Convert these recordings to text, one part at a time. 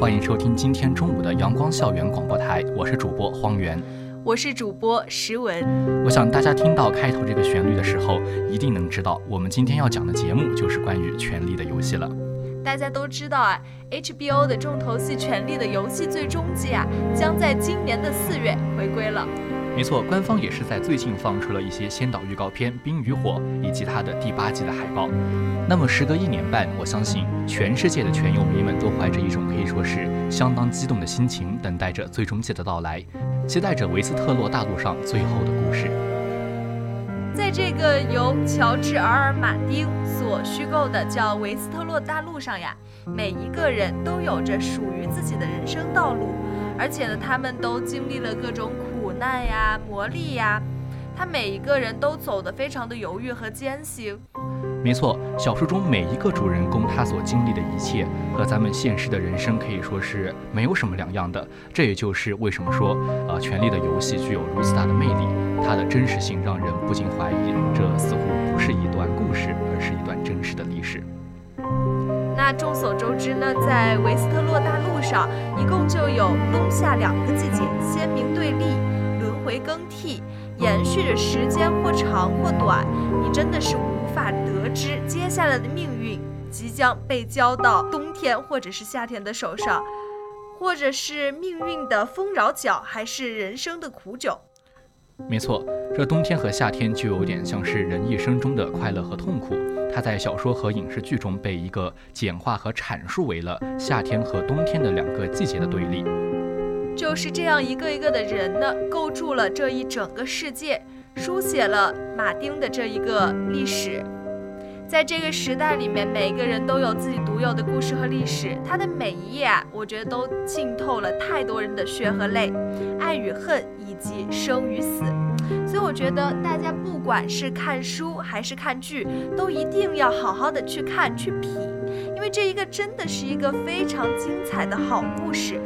欢迎收听今天中午的阳光校园广播台，我是主播荒原，我是主播石文。我想大家听到开头这个旋律的时候，一定能知道我们今天要讲的节目就是关于《权力的游戏》了。大家都知道啊，HBO 的重头戏《权力的游戏》最终季啊，将在今年的四月回归了。没错，官方也是在最近放出了一些先导预告片《冰与火》以及它的第八季的海报。那么时隔一年半，我相信全世界的全友迷们都怀着一种可以说是相当激动的心情，等待着最终季的到来，期待着维斯特洛大陆上最后的故事。在这个由乔治·尔尔马丁所虚构的叫维斯特洛大陆上呀，每一个人都有着属于自己的人生道路，而且呢，他们都经历了各种苦。难呀，磨砺呀，他每一个人都走得非常的犹豫和艰辛。没错，小说中每一个主人公他所经历的一切，和咱们现实的人生可以说是没有什么两样的。这也就是为什么说，呃，《权力的游戏》具有如此大的魅力，它的真实性让人不禁怀疑，这似乎不是一段故事，而是一段真实的历史。那众所周知呢，在维斯特洛大陆上，一共就有冬夏两个季节，鲜明对立。回更替，延续着时间或长或短，你真的是无法得知接下来的命运即将被交到冬天或者是夏天的手上，或者是命运的丰饶角，还是人生的苦酒。没错，这冬天和夏天就有点像是人一生中的快乐和痛苦，它在小说和影视剧中被一个简化和阐述为了夏天和冬天的两个季节的对立。就是这样一个一个的人呢，构筑了这一整个世界，书写了马丁的这一个历史。在这个时代里面，每个人都有自己独有的故事和历史。他的每一页啊，我觉得都浸透了太多人的血和泪，爱与恨以及生与死。所以我觉得大家不管是看书还是看剧，都一定要好好的去看去品，因为这一个真的是一个非常精彩的好故事。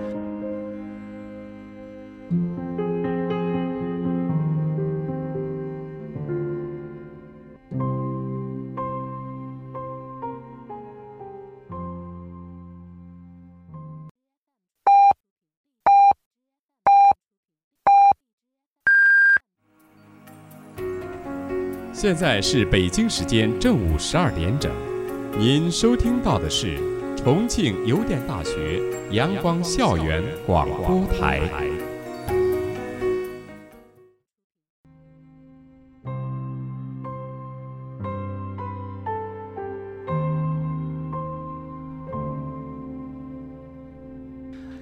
现在是北京时间正午十二点整，您收听到的是重庆邮电大学阳光校园广播台。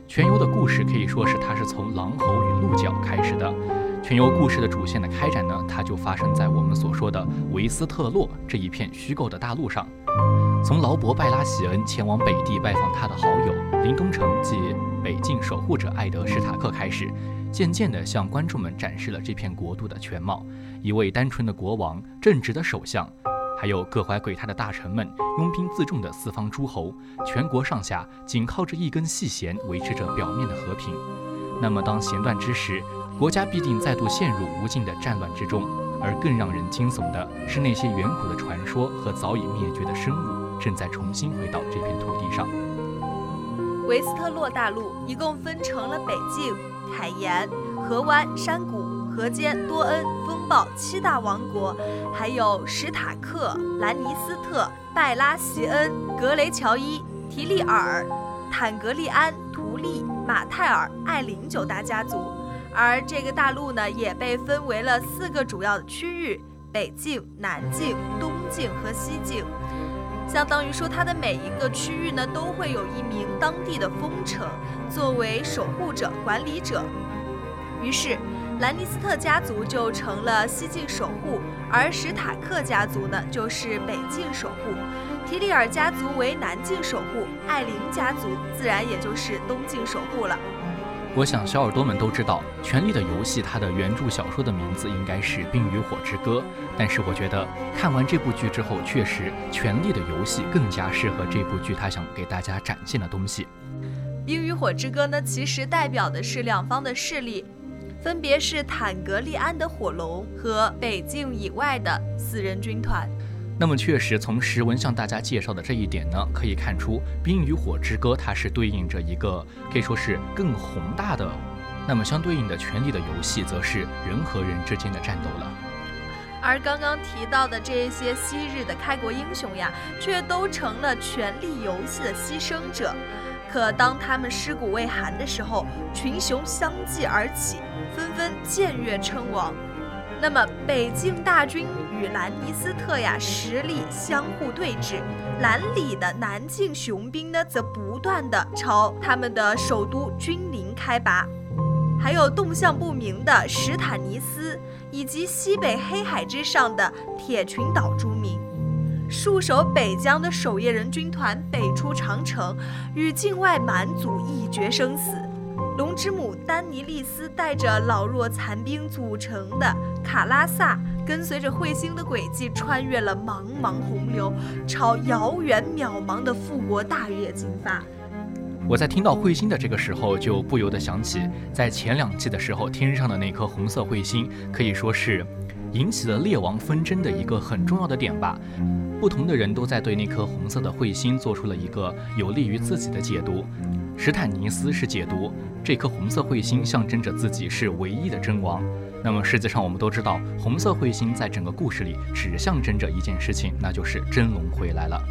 全游的故事可以说是它是从狼猴与鹿角开始的。全游故事的主线的开展呢，它就发生在我们所说的维斯特洛这一片虚构的大陆上。从劳勃·拜拉席恩前往北地拜访他的好友林东城及北境守护者艾德·史塔克开始，渐渐地向观众们展示了这片国度的全貌：一位单纯的国王，正直的首相。还有各怀鬼胎的大臣们，拥兵自重的四方诸侯，全国上下仅靠着一根细弦维持着表面的和平。那么，当弦断之时，国家必定再度陷入无尽的战乱之中。而更让人惊悚的是，那些远古的传说和早已灭绝的生物正在重新回到这片土地上。维斯特洛大陆一共分成了北境、凯岩、河湾、山谷。河间、多恩、风暴七大王国，还有史塔克、兰尼斯特、拜拉席恩、格雷乔伊、提利尔、坦格利安、图利、马泰尔、艾琳九大家族。而这个大陆呢，也被分为了四个主要的区域：北境、南境、东境和西境。相当于说，它的每一个区域呢，都会有一名当地的封城作为守护者、管理者。于是。兰尼斯特家族就成了西境守护，而史塔克家族呢就是北境守护，提里尔家族为南境守护，艾琳家族自然也就是东境守护了。我想小耳朵们都知道，《权力的游戏》它的原著小说的名字应该是《冰与火之歌》，但是我觉得看完这部剧之后，确实《权力的游戏》更加适合这部剧它想给大家展现的东西。《冰与火之歌》呢，其实代表的是两方的势力。分别是坦格利安的火龙和北境以外的四人军团。那么，确实从石文向大家介绍的这一点呢，可以看出《冰与火之歌》它是对应着一个可以说是更宏大的。那么，相对应的《权力的游戏》则是人和人之间的战斗了。而刚刚提到的这些昔日的开国英雄呀，却都成了《权力游戏》的牺牲者。可当他们尸骨未寒的时候，群雄相继而起，纷纷僭越称王。那么北境大军与兰尼斯特呀实力相互对峙，兰里的南境雄兵呢则不断的朝他们的首都君临开拔，还有动向不明的史坦尼斯，以及西北黑海之上的铁群岛诸民。戍守北疆的守夜人军团北出长城，与境外蛮族一决生死。龙之母丹尼利斯带着老弱残兵组成的卡拉萨，跟随着彗星的轨迹，穿越了茫茫洪流，朝遥远渺茫的复国大业进发。我在听到彗星的这个时候，就不由得想起，在前两季的时候，天上的那颗红色彗星，可以说是引起了列王纷争的一个很重要的点吧。不同的人都在对那颗红色的彗星做出了一个有利于自己的解读。史坦尼斯是解读这颗红色彗星象征着自己是唯一的真王。那么实际上我们都知道，红色彗星在整个故事里只象征着一件事情，那就是真龙回来了。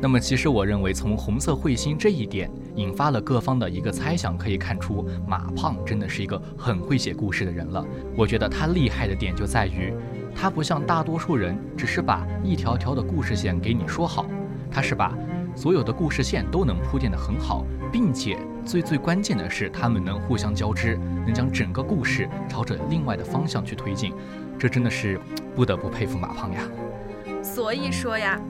那么其实我认为，从红色彗星这一点引发了各方的一个猜想，可以看出马胖真的是一个很会写故事的人了。我觉得他厉害的点就在于。他不像大多数人，只是把一条条的故事线给你说好，他是把所有的故事线都能铺垫得很好，并且最最关键的是，他们能互相交织，能将整个故事朝着另外的方向去推进，这真的是不得不佩服马胖呀。所以说呀，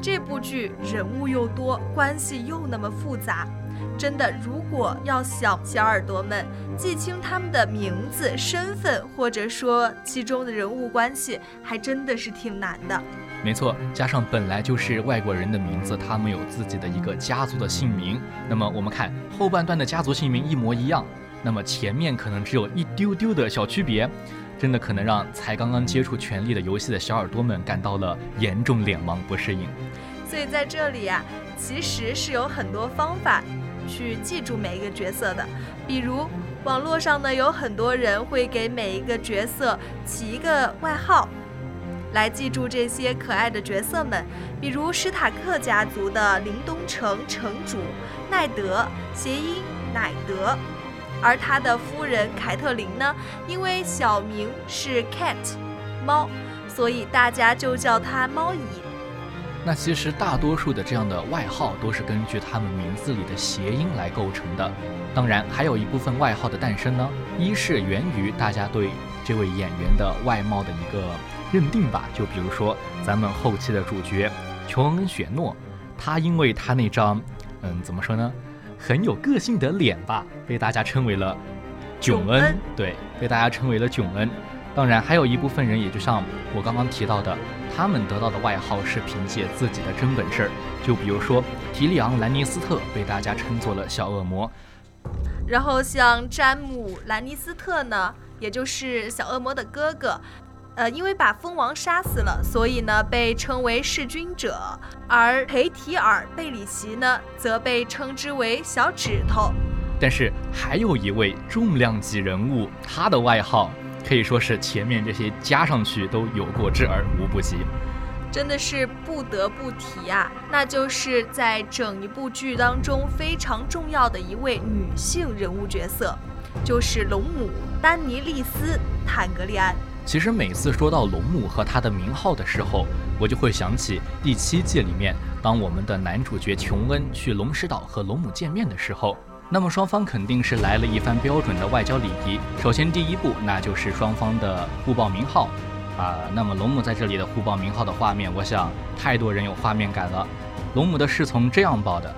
这部剧人物又多，关系又那么复杂。真的，如果要小小耳朵们记清他们的名字、身份，或者说其中的人物关系，还真的是挺难的。没错，加上本来就是外国人的名字，他们有自己的一个家族的姓名。那么我们看后半段的家族姓名一模一样，那么前面可能只有一丢丢的小区别，真的可能让才刚刚接触《权力的游戏》的小耳朵们感到了严重脸盲不适应。所以在这里呀，其实是有很多方法。去记住每一个角色的，比如网络上呢有很多人会给每一个角色起一个外号，来记住这些可爱的角色们，比如史塔克家族的林东城城主奈德，谐音乃德。而他的夫人凯特琳呢，因为小名是 Cat，猫，所以大家就叫她猫姨。那其实大多数的这样的外号都是根据他们名字里的谐音来构成的。当然，还有一部分外号的诞生呢，一是源于大家对这位演员的外貌的一个认定吧。就比如说咱们后期的主角琼恩·雪诺，他因为他那张，嗯，怎么说呢？很有个性的脸吧，被大家称为了囧恩，对，被大家称为了囧恩。当然，还有一部分人，也就像我刚刚提到的，他们得到的外号是凭借自己的真本事。就比如说提利昂·兰尼斯特被大家称作了小恶魔，然后像詹姆·兰尼斯特呢，也就是小恶魔的哥哥。呃，因为把蜂王杀死了，所以呢被称为弑君者。而裴提尔·贝里奇呢，则被称之为小指头。但是还有一位重量级人物，他的外号可以说是前面这些加上去都有过之而无不及。真的是不得不提啊，那就是在整一部剧当中非常重要的一位女性人物角色，就是龙母丹尼利斯·坦格利安。其实每次说到龙母和她的名号的时候，我就会想起第七季里面，当我们的男主角琼恩去龙石岛和龙母见面的时候，那么双方肯定是来了一番标准的外交礼仪。首先第一步，那就是双方的互报名号，啊，那么龙母在这里的互报名号的画面，我想太多人有画面感了。龙母的侍从这样报的：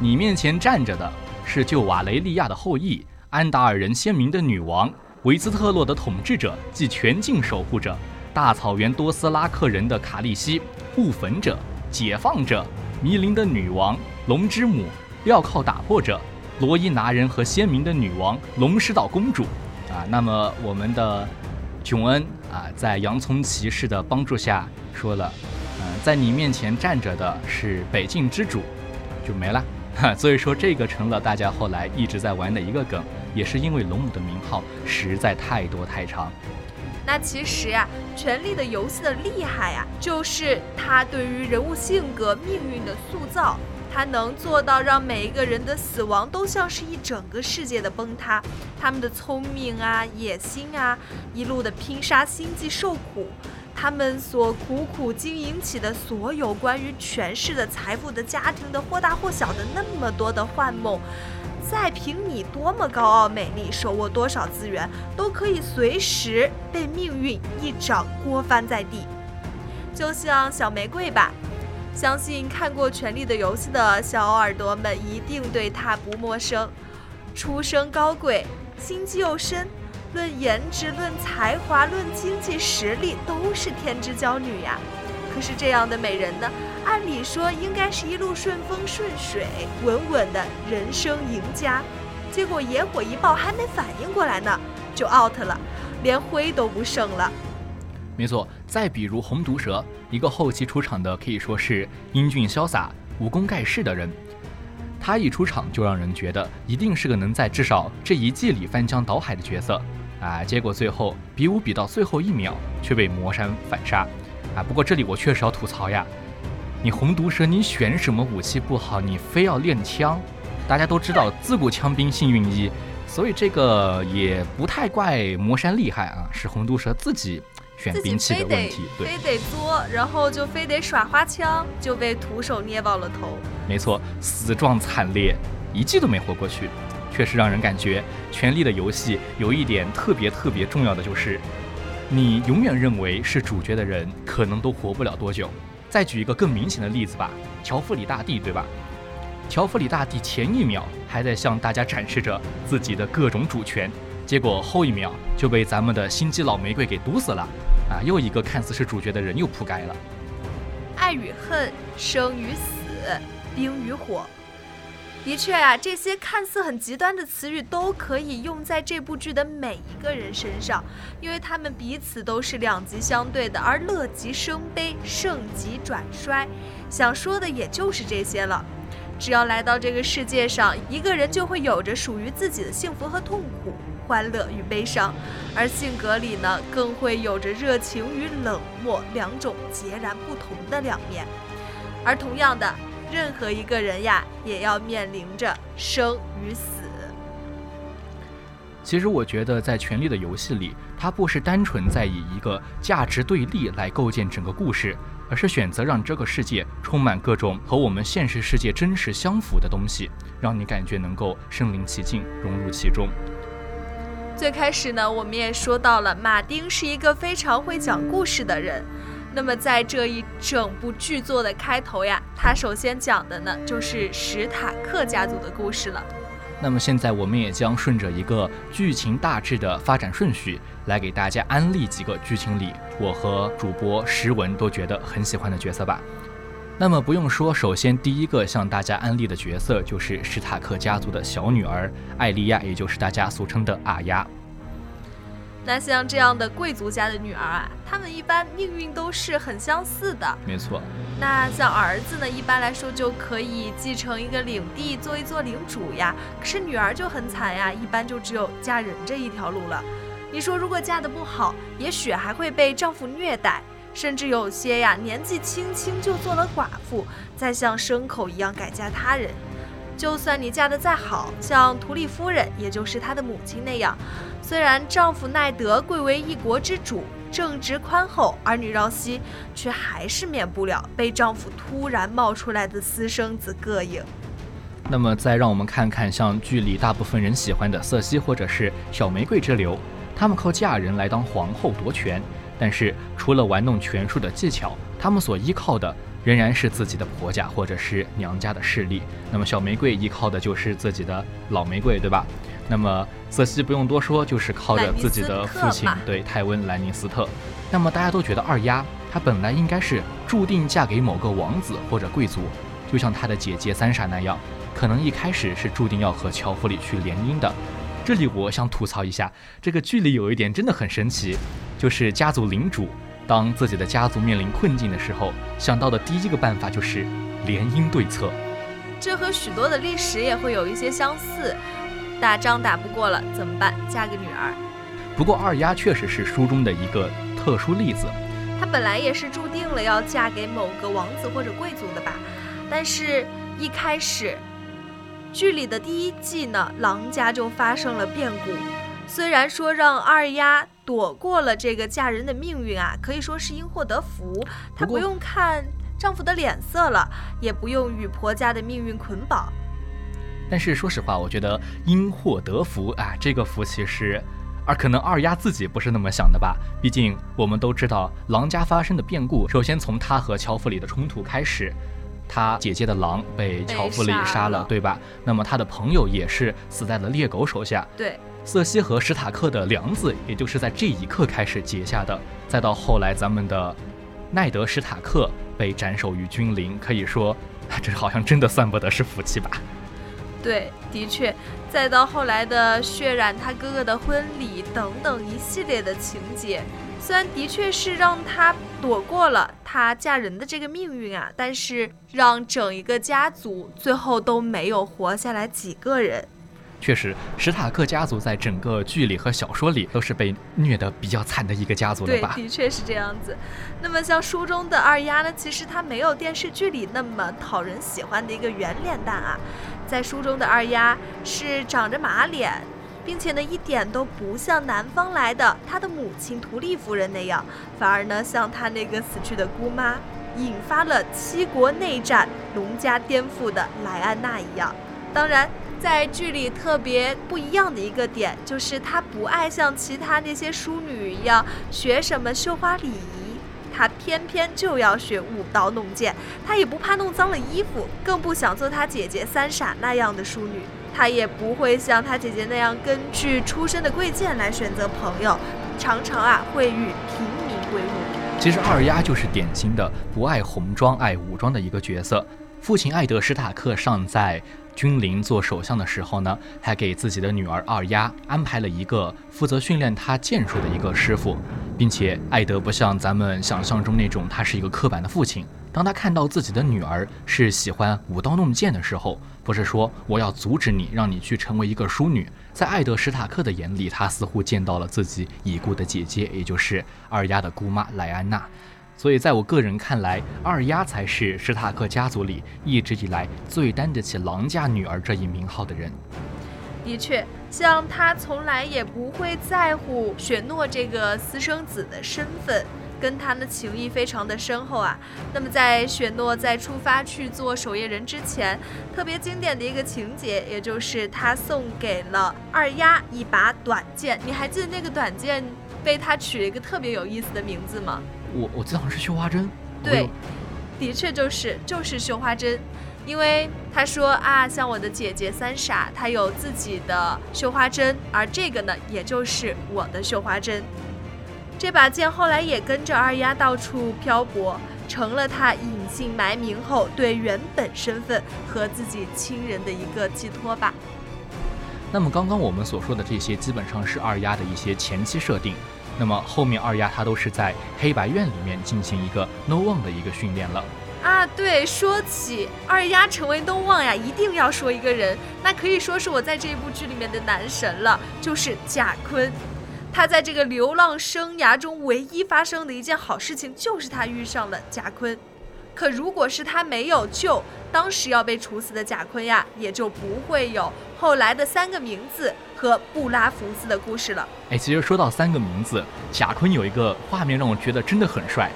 你面前站着的是旧瓦雷利亚的后裔，安达尔人先民的女王。维兹特洛的统治者，即全境守护者；大草原多斯拉克人的卡利西，布焚者、解放者；迷林的女王，龙之母，镣铐打破者；罗伊拿人和先民的女王，龙石岛公主。啊，那么我们的琼恩啊，在洋葱骑士的帮助下说了，嗯，在你面前站着的是北境之主，就没了。所以说这个成了大家后来一直在玩的一个梗。也是因为龙母的名号实在太多太长。那其实呀，《权力的游戏》的厉害呀，就是它对于人物性格、命运的塑造，他能做到让每一个人的死亡都像是一整个世界的崩塌。他们的聪明啊、野心啊，一路的拼杀心计、受苦，他们所苦苦经营起的所有关于权势的、财富的、家庭的或大或小的那么多的幻梦。再凭你多么高傲美丽，手握多少资源，都可以随时被命运一掌掴翻在地。就像小玫瑰吧，相信看过《权力的游戏》的小耳朵们一定对她不陌生。出身高贵，心机又深，论颜值、论才华、论经济实力，都是天之娇女呀。可是这样的美人呢？按理说应该是一路顺风顺水，稳稳的人生赢家。结果野火一爆，还没反应过来呢，就 out 了，连灰都不剩了。没错，再比如红毒蛇，一个后期出场的可以说是英俊潇洒、武功盖世的人，他一出场就让人觉得一定是个能在至少这一季里翻江倒海的角色啊！结果最后比武比到最后一秒，却被魔山反杀。啊，不过这里我确实要吐槽呀，你红毒蛇，你选什么武器不好，你非要练枪？大家都知道自古枪兵幸运一，所以这个也不太怪魔山厉害啊，是红毒蛇自己选兵器的问题，对，非得作，然后就非得耍花枪，就被徒手捏爆了头。没错，死状惨烈，一季都没活过去，确实让人感觉《权力的游戏》有一点特别特别重要的就是。你永远认为是主角的人，可能都活不了多久。再举一个更明显的例子吧，乔弗里大帝，对吧？乔弗里大帝前一秒还在向大家展示着自己的各种主权，结果后一秒就被咱们的心机老玫瑰给毒死了。啊，又一个看似是主角的人又扑街了。爱与恨，生与死，冰与火。的确啊，这些看似很极端的词语都可以用在这部剧的每一个人身上，因为他们彼此都是两极相对的，而乐极生悲，盛极转衰。想说的也就是这些了。只要来到这个世界上，一个人就会有着属于自己的幸福和痛苦、欢乐与悲伤，而性格里呢，更会有着热情与冷漠两种截然不同的两面。而同样的，任何一个人呀，也要面临着生与死。其实我觉得，在《权力的游戏》里，它不是单纯在以一个价值对立来构建整个故事，而是选择让这个世界充满各种和我们现实世界真实相符的东西，让你感觉能够身临其境，融入其中。最开始呢，我们也说到了，马丁是一个非常会讲故事的人。那么在这一整部剧作的开头呀，他首先讲的呢，就是史塔克家族的故事了。那么现在我们也将顺着一个剧情大致的发展顺序，来给大家安利几个剧情里我和主播石文都觉得很喜欢的角色吧。那么不用说，首先第一个向大家安利的角色就是史塔克家族的小女儿艾莉亚，也就是大家俗称的阿丫。那像这样的贵族家的女儿啊，她们一般命运都是很相似的。没错。那像儿子呢，一般来说就可以继承一个领地，做一做领主呀。可是女儿就很惨呀，一般就只有嫁人这一条路了。你说如果嫁得不好，也许还会被丈夫虐待，甚至有些呀年纪轻轻就做了寡妇，再像牲口一样改嫁他人。就算你嫁得再好，像图利夫人，也就是她的母亲那样。虽然丈夫奈德贵为一国之主，正直宽厚，儿女绕膝，却还是免不了被丈夫突然冒出来的私生子膈应。那么，再让我们看看像剧里大部分人喜欢的瑟西或者是小玫瑰之流，他们靠嫁人来当皇后夺权，但是除了玩弄权术的技巧，他们所依靠的仍然是自己的婆家或者是娘家的势力。那么小玫瑰依靠的就是自己的老玫瑰，对吧？那么瑟西不用多说，就是靠着自己的父亲对泰温·兰尼斯特。那么大家都觉得二丫她本来应该是注定嫁给某个王子或者贵族，就像她的姐姐三傻那样，可能一开始是注定要和乔弗里去联姻的。这里我想吐槽一下，这个剧里有一点真的很神奇，就是家族领主当自己的家族面临困境的时候，想到的第一个办法就是联姻对策。这和许多的历史也会有一些相似。打仗打不过了怎么办？嫁个女儿。不过二丫确实是书中的一个特殊例子。她本来也是注定了要嫁给某个王子或者贵族的吧？但是，一开始，剧里的第一季呢，狼家就发生了变故。虽然说让二丫躲过了这个嫁人的命运啊，可以说是因祸得福。她不用看丈夫的脸色了，也不用与婆家的命运捆绑。但是说实话，我觉得因祸得福啊，这个福其实，而可能二丫自己不是那么想的吧。毕竟我们都知道狼家发生的变故，首先从她和乔弗里的冲突开始，她姐姐的狼被乔弗里杀了，对吧？那么她的朋友也是死在了猎狗手下。对，瑟西和史塔克的梁子，也就是在这一刻开始结下的。再到后来，咱们的奈德史塔克被斩首于君临，可以说，这好像真的算不得是福气吧。对，的确，再到后来的血染他哥哥的婚礼等等一系列的情节，虽然的确是让他躲过了他嫁人的这个命运啊，但是让整一个家族最后都没有活下来几个人。确实，史塔克家族在整个剧里和小说里都是被虐得比较惨的一个家族了吧？的确是这样子。那么像书中的二丫呢，其实她没有电视剧里那么讨人喜欢的一个圆脸蛋啊。在书中的二丫是长着马脸，并且呢一点都不像南方来的她的母亲图利夫人那样，反而呢像她那个死去的姑妈，引发了七国内战、农家颠覆的莱安娜一样。当然。在剧里特别不一样的一个点，就是她不爱像其他那些淑女一样学什么绣花礼仪，她偏偏就要学舞刀弄剑。她也不怕弄脏了衣服，更不想做她姐姐三傻那样的淑女。她也不会像她姐姐那样根据出身的贵贱来选择朋友，常常啊会与平民为伍。其实二丫就是典型的不爱红装爱武装的一个角色。父亲艾德史塔克尚在。君临做首相的时候呢，还给自己的女儿二丫安排了一个负责训练她剑术的一个师傅，并且艾德不像咱们想象中那种他是一个刻板的父亲，当他看到自己的女儿是喜欢舞刀弄剑的时候，不是说我要阻止你，让你去成为一个淑女。在艾德史塔克的眼里，他似乎见到了自己已故的姐姐，也就是二丫的姑妈莱安娜。所以，在我个人看来，二丫才是史塔克家族里一直以来最担得起郎家女儿这一名号的人。的确，像他从来也不会在乎雪诺这个私生子的身份。跟他的情谊非常的深厚啊。那么在雪诺在出发去做守夜人之前，特别经典的一个情节，也就是他送给了二丫一把短剑。你还记得那个短剑被他取了一个特别有意思的名字吗？我我记得好像是绣花针。对，的确就是就是绣花针，因为他说啊，像我的姐姐三傻，她有自己的绣花针，而这个呢，也就是我的绣花针。这把剑后来也跟着二丫到处漂泊，成了他隐姓埋名后对原本身份和自己亲人的一个寄托吧。那么刚刚我们所说的这些，基本上是二丫的一些前期设定。那么后面二丫她都是在黑白院里面进行一个 No One 的一个训练了。啊，对，说起二丫成为 No One 呀，一定要说一个人，那可以说是我在这一部剧里面的男神了，就是贾坤。他在这个流浪生涯中唯一发生的一件好事情，就是他遇上了贾坤。可如果是他没有救当时要被处死的贾坤呀，也就不会有后来的三个名字和布拉福斯的故事了。哎，其实说到三个名字，贾坤有一个画面让我觉得真的很帅。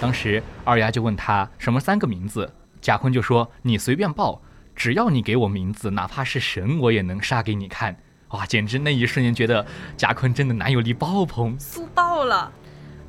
当时二丫就问他什么三个名字，贾坤就说：“你随便报，只要你给我名字，哪怕是神，我也能杀给你看。”哇，简直那一瞬间觉得贾坤真的男友力爆棚，酥爆了。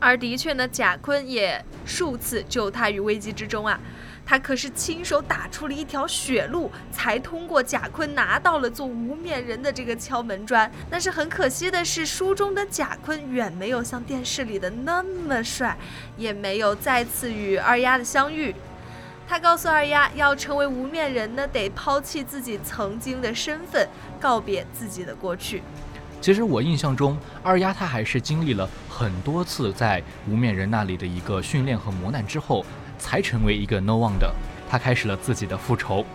而的确呢，贾坤也数次救他于危机之中啊，他可是亲手打出了一条血路，才通过贾坤拿到了做无面人的这个敲门砖。但是很可惜的是，书中的贾坤远没有像电视里的那么帅，也没有再次与二丫的相遇。他告诉二丫，要成为无面人呢，得抛弃自己曾经的身份，告别自己的过去。其实我印象中，二丫她还是经历了很多次在无面人那里的一个训练和磨难之后，才成为一个 No One 的。她开始了自己的复仇。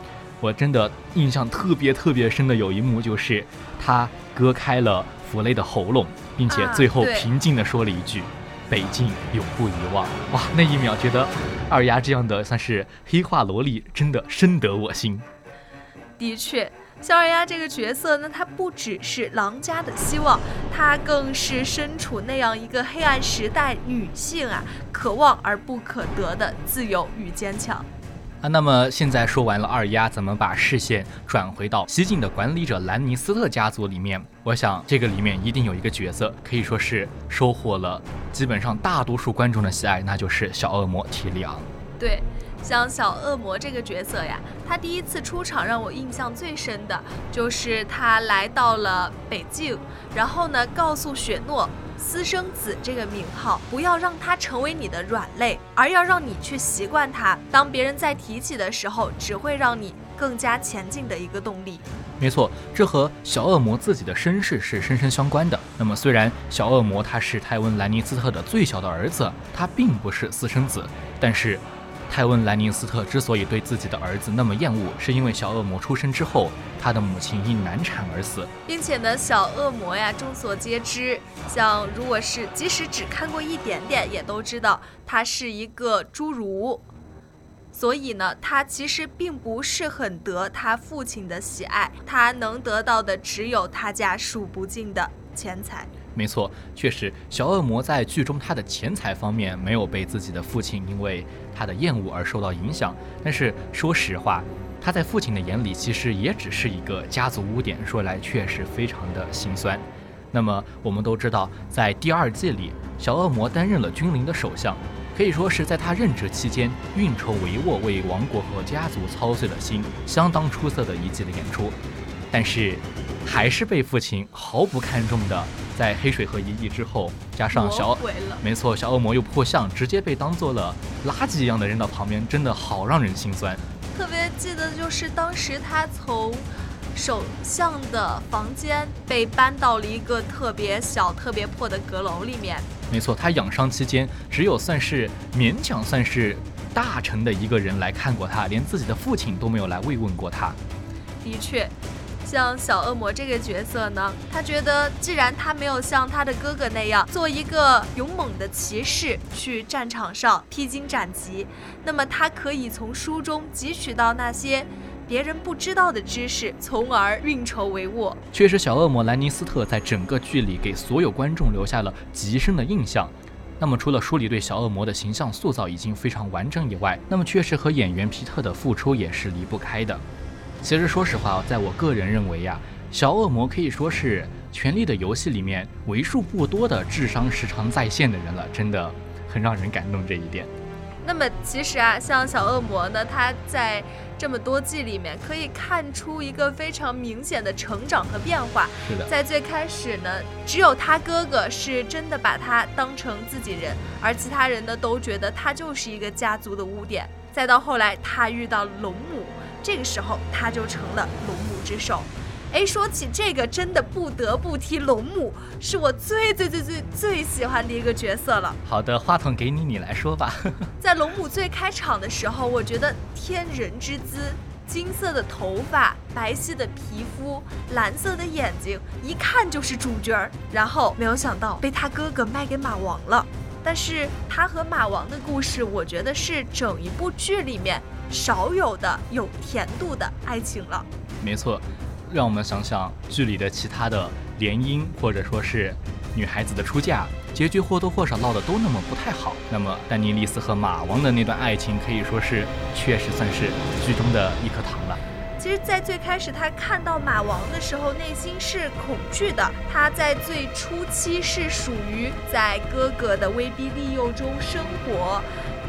我真的印象特别特别深的有一幕，就是她割开了弗雷的喉咙，并且最后平静地说了一句。北境永不遗忘！哇，那一秒觉得二丫这样的算是黑化萝莉，真的深得我心。的确，像二丫这个角色呢，她不只是狼家的希望，她更是身处那样一个黑暗时代女性啊，可望而不可得的自由与坚强。啊，那么现在说完了二丫，怎么把视线转回到西晋的管理者兰尼斯特家族里面？我想这个里面一定有一个角色，可以说是收获了基本上大多数观众的喜爱，那就是小恶魔提利昂。对，像小恶魔这个角色呀，他第一次出场让我印象最深的就是他来到了北境，然后呢告诉雪诺。私生子这个名号，不要让他成为你的软肋，而要让你去习惯他。当别人在提起的时候，只会让你更加前进的一个动力。没错，这和小恶魔自己的身世是深深相关的。那么，虽然小恶魔他是泰温·兰尼斯特的最小的儿子，他并不是私生子，但是。泰温·兰尼斯特之所以对自己的儿子那么厌恶，是因为小恶魔出生之后，他的母亲因难产而死，并且呢，小恶魔呀，众所皆知，像如果是即使只看过一点点，也都知道他是一个侏儒，所以呢，他其实并不是很得他父亲的喜爱，他能得到的只有他家数不尽的钱财。没错，确实，小恶魔在剧中他的钱财方面没有被自己的父亲因为他的厌恶而受到影响。但是说实话，他在父亲的眼里其实也只是一个家族污点，说来确实非常的心酸。那么我们都知道，在第二季里，小恶魔担任了君临的首相，可以说是在他任职期间运筹帷幄，为王国和家族操碎了心，相当出色的一季的演出。但是，还是被父亲毫不看重的。在黑水河一役之后，加上小没错，小恶魔又破相，直接被当做了垃圾一样的扔到旁边，真的好让人心酸。特别记得就是当时他从首相的房间被搬到了一个特别小、特别破的阁楼里面。没错，他养伤期间只有算是勉强算是大臣的一个人来看过他，连自己的父亲都没有来慰问过他。的确。像小恶魔这个角色呢，他觉得既然他没有像他的哥哥那样做一个勇猛的骑士去战场上披荆斩棘，那么他可以从书中汲取到那些别人不知道的知识，从而运筹帷幄。确实，小恶魔兰尼斯特在整个剧里给所有观众留下了极深的印象。那么，除了书里对小恶魔的形象塑造已经非常完整以外，那么确实和演员皮特的付出也是离不开的。其实，说实话，在我个人认为呀，小恶魔可以说是《权力的游戏》里面为数不多的智商时常在线的人了，真的很让人感动这一点。那么，其实啊，像小恶魔呢，他在这么多季里面可以看出一个非常明显的成长和变化。是的，在最开始呢，只有他哥哥是真的把他当成自己人，而其他人呢都觉得他就是一个家族的污点。再到后来，他遇到龙母。这个时候他就成了龙母之首。哎，说起这个，真的不得不提龙母，是我最最最最最喜欢的一个角色了。好的，话筒给你，你来说吧。在龙母最开场的时候，我觉得天人之姿，金色的头发，白皙的皮肤，蓝色的眼睛，一看就是主角儿。然后没有想到被他哥哥卖给马王了。但是他和马王的故事，我觉得是整一部剧里面。少有的有甜度的爱情了，没错，让我们想想剧里的其他的联姻，或者说是女孩子的出嫁，结局或多或少闹得都那么不太好。那么丹尼利斯和马王的那段爱情，可以说是确实算是剧中的一颗糖了。其实，在最开始他看到马王的时候，内心是恐惧的。他在最初期是属于在哥哥的威逼利诱中生活。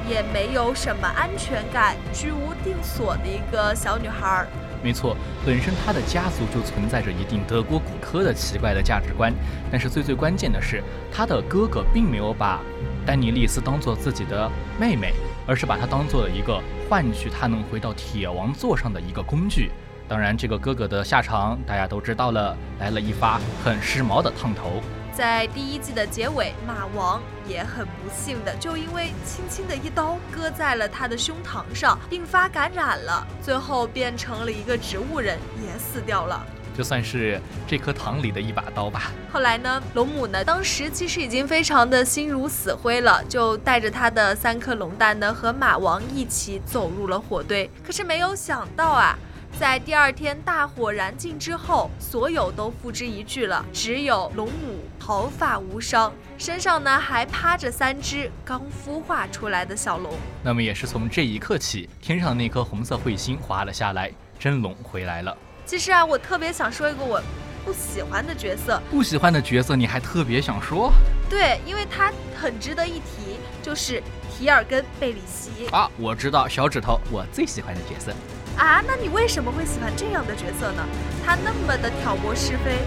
也没有什么安全感，居无定所的一个小女孩。没错，本身他的家族就存在着一定德国骨科的奇怪的价值观。但是最最关键的是，他的哥哥并没有把丹尼丽斯当做自己的妹妹，而是把它当做了一个换取他能回到铁王座上的一个工具。当然，这个哥哥的下场大家都知道了，来了一发很时髦的烫头。在第一季的结尾，马王也很不幸的，就因为轻轻的一刀割在了他的胸膛上，并发感染了，最后变成了一个植物人，也死掉了。就算是这颗糖里的一把刀吧。后来呢，龙母呢，当时其实已经非常的心如死灰了，就带着他的三颗龙蛋呢，和马王一起走入了火堆。可是没有想到啊。在第二天大火燃尽之后，所有都付之一炬了，只有龙母毫发无伤，身上呢还趴着三只刚孵化出来的小龙。那么也是从这一刻起，天上的那颗红色彗星滑了下来，真龙回来了。其实啊，我特别想说一个我不喜欢的角色，不喜欢的角色你还特别想说？对，因为他很值得一提，就是提尔根贝里希啊，我知道小指头，我最喜欢的角色。啊，那你为什么会喜欢这样的角色呢？他那么的挑拨是非，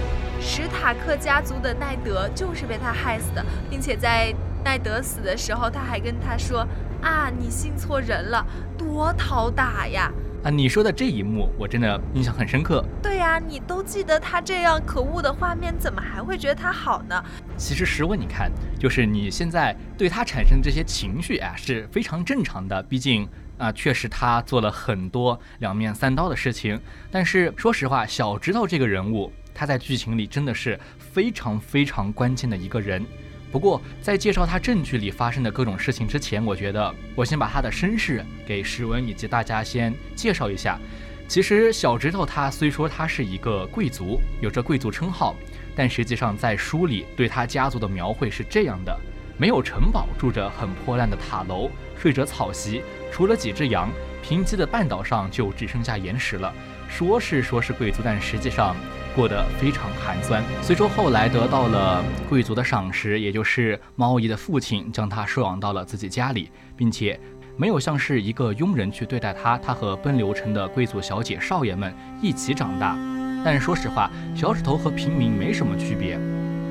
史塔克家族的奈德就是被他害死的，并且在奈德死的时候，他还跟他说：“啊，你信错人了，多讨打呀！”啊，你说的这一幕我真的印象很深刻。对呀，你都记得他这样可恶的画面，怎么还会觉得他好呢？其实实问你看，就是你现在对他产生这些情绪啊，是非常正常的，毕竟。啊，确实他做了很多两面三刀的事情，但是说实话，小指头这个人物，他在剧情里真的是非常非常关键的一个人。不过在介绍他正剧里发生的各种事情之前，我觉得我先把他的身世给史文以及大家先介绍一下。其实小指头他虽说他是一个贵族，有着贵族称号，但实际上在书里对他家族的描绘是这样的。没有城堡，住着很破烂的塔楼，睡着草席，除了几只羊，贫瘠的半岛上就只剩下岩石了。说是说是贵族，但实际上过得非常寒酸。虽说后来得到了贵族的赏识，也就是猫姨的父亲将他收养到了自己家里，并且没有像是一个佣人去对待他，他和奔流城的贵族小姐少爷们一起长大。但说实话，小指头和平民没什么区别。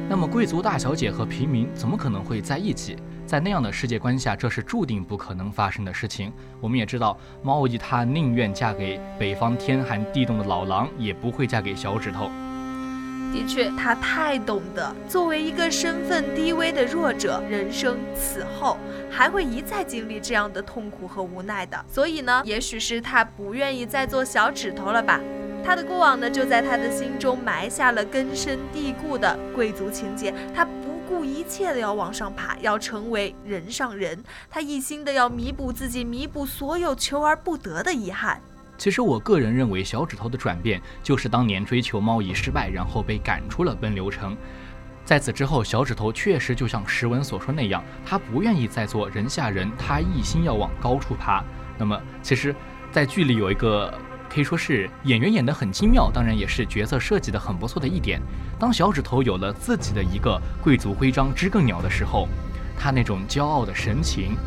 那么，贵族大小姐和平民怎么可能会在一起？在那样的世界观下，这是注定不可能发生的事情。我们也知道，猫姨她宁愿嫁给北方天寒地冻的老狼，也不会嫁给小指头。的确，他太懂得作为一个身份低微的弱者，人生此后还会一再经历这样的痛苦和无奈的。所以呢，也许是他不愿意再做小指头了吧。他的过往呢，就在他的心中埋下了根深蒂固的贵族情节。他不不顾一切的要往上爬，要成为人上人。他一心的要弥补自己，弥补所有求而不得的遗憾。其实我个人认为，小指头的转变就是当年追求猫姨失败，然后被赶出了奔流城。在此之后，小指头确实就像石文所说那样，他不愿意再做人下人，他一心要往高处爬。那么，其实，在剧里有一个可以说是演员演得很精妙，当然也是角色设计的很不错的一点。当小指头有了自己的一个贵族徽章知更鸟的时候，他那种骄傲的神情。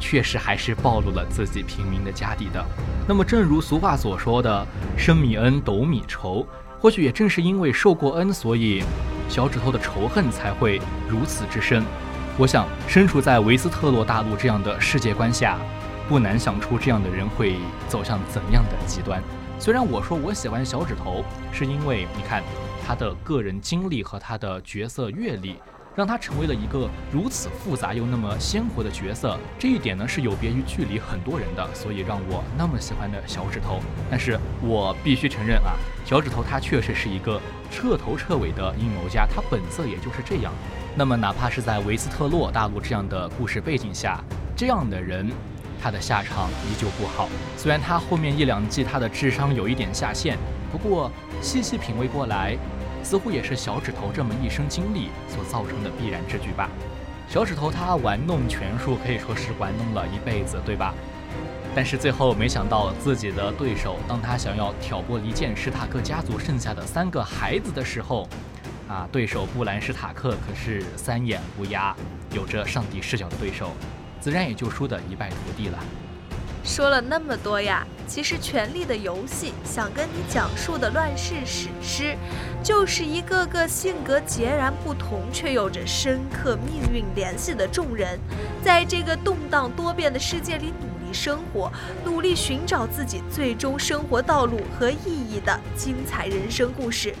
确实还是暴露了自己平民的家底的。那么，正如俗话所说的“升米恩，斗米仇”，或许也正是因为受过恩，所以小指头的仇恨才会如此之深。我想，身处在维斯特洛大陆这样的世界观下，不难想出这样的人会走向怎样的极端。虽然我说我喜欢小指头，是因为你看他的个人经历和他的角色阅历。让他成为了一个如此复杂又那么鲜活的角色，这一点呢是有别于剧里很多人的，所以让我那么喜欢的小指头。但是我必须承认啊，小指头他确实是一个彻头彻尾的阴谋家，他本色也就是这样。那么哪怕是在维斯特洛大陆这样的故事背景下，这样的人，他的下场依旧不好。虽然他后面一两季他的智商有一点下线，不过细细品味过来。似乎也是小指头这么一生经历所造成的必然之举吧。小指头他玩弄权术，可以说是玩弄了一辈子，对吧？但是最后没想到自己的对手，当他想要挑拨离间史塔克家族剩下的三个孩子的时候，啊，对手布兰史塔克可是三眼乌鸦，有着上帝视角的对手，自然也就输得一败涂地了。说了那么多呀，其实《权力的游戏》想跟你讲述的乱世史诗，就是一个个性格截然不同却有着深刻命运联系的众人，在这个动荡多变的世界里努力生活，努力寻找自己最终生活道路和意义的精彩人生故事。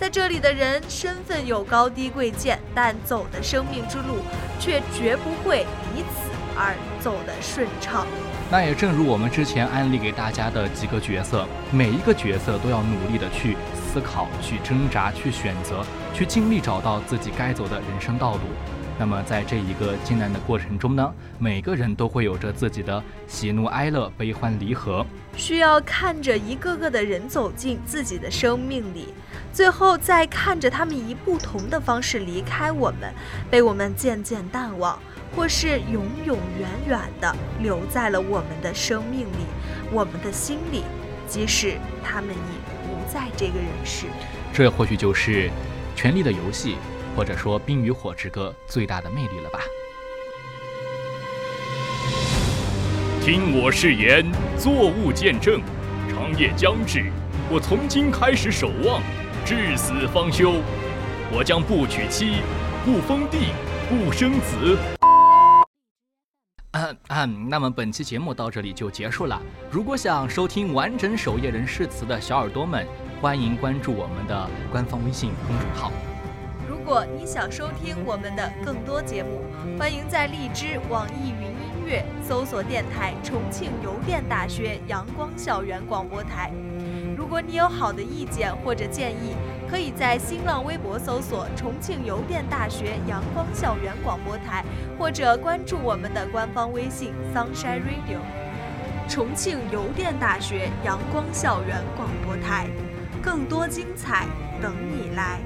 在这里的人身份有高低贵贱，但走的生命之路却绝不会以此而走得顺畅。那也正如我们之前安利给大家的几个角色，每一个角色都要努力的去思考、去挣扎、去选择、去尽力找到自己该走的人生道路。那么在这一个艰难的过程中呢，每个人都会有着自己的喜怒哀乐、悲欢离合，需要看着一个个的人走进自己的生命里，最后再看着他们以不同的方式离开我们，被我们渐渐淡忘。或是永永远远的留在了我们的生命里，我们的心里，即使他们已不在这个人世。这或许就是《权力的游戏》，或者说《冰与火之歌》最大的魅力了吧。听我誓言，作物见证，长夜将至，我从今开始守望，至死方休。我将不娶妻，不封地，不生子。嗯嗯，那么本期节目到这里就结束了。如果想收听完整守夜人誓词的小耳朵们，欢迎关注我们的官方微信公众号。如果你想收听我们的更多节目，欢迎在荔枝、网易云音乐搜索电台重庆邮电大学阳光校园广播台。如果你有好的意见或者建议，可以在新浪微博搜索“重庆邮电大学阳光校园广播台”，或者关注我们的官方微信 “Sunshine Radio”。重庆邮电大学阳光校园广播台，更多精彩等你来。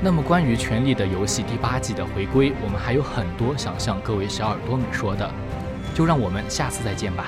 那么，关于《权力的游戏》第八季的回归，我们还有很多想向各位小耳朵们说的，就让我们下次再见吧。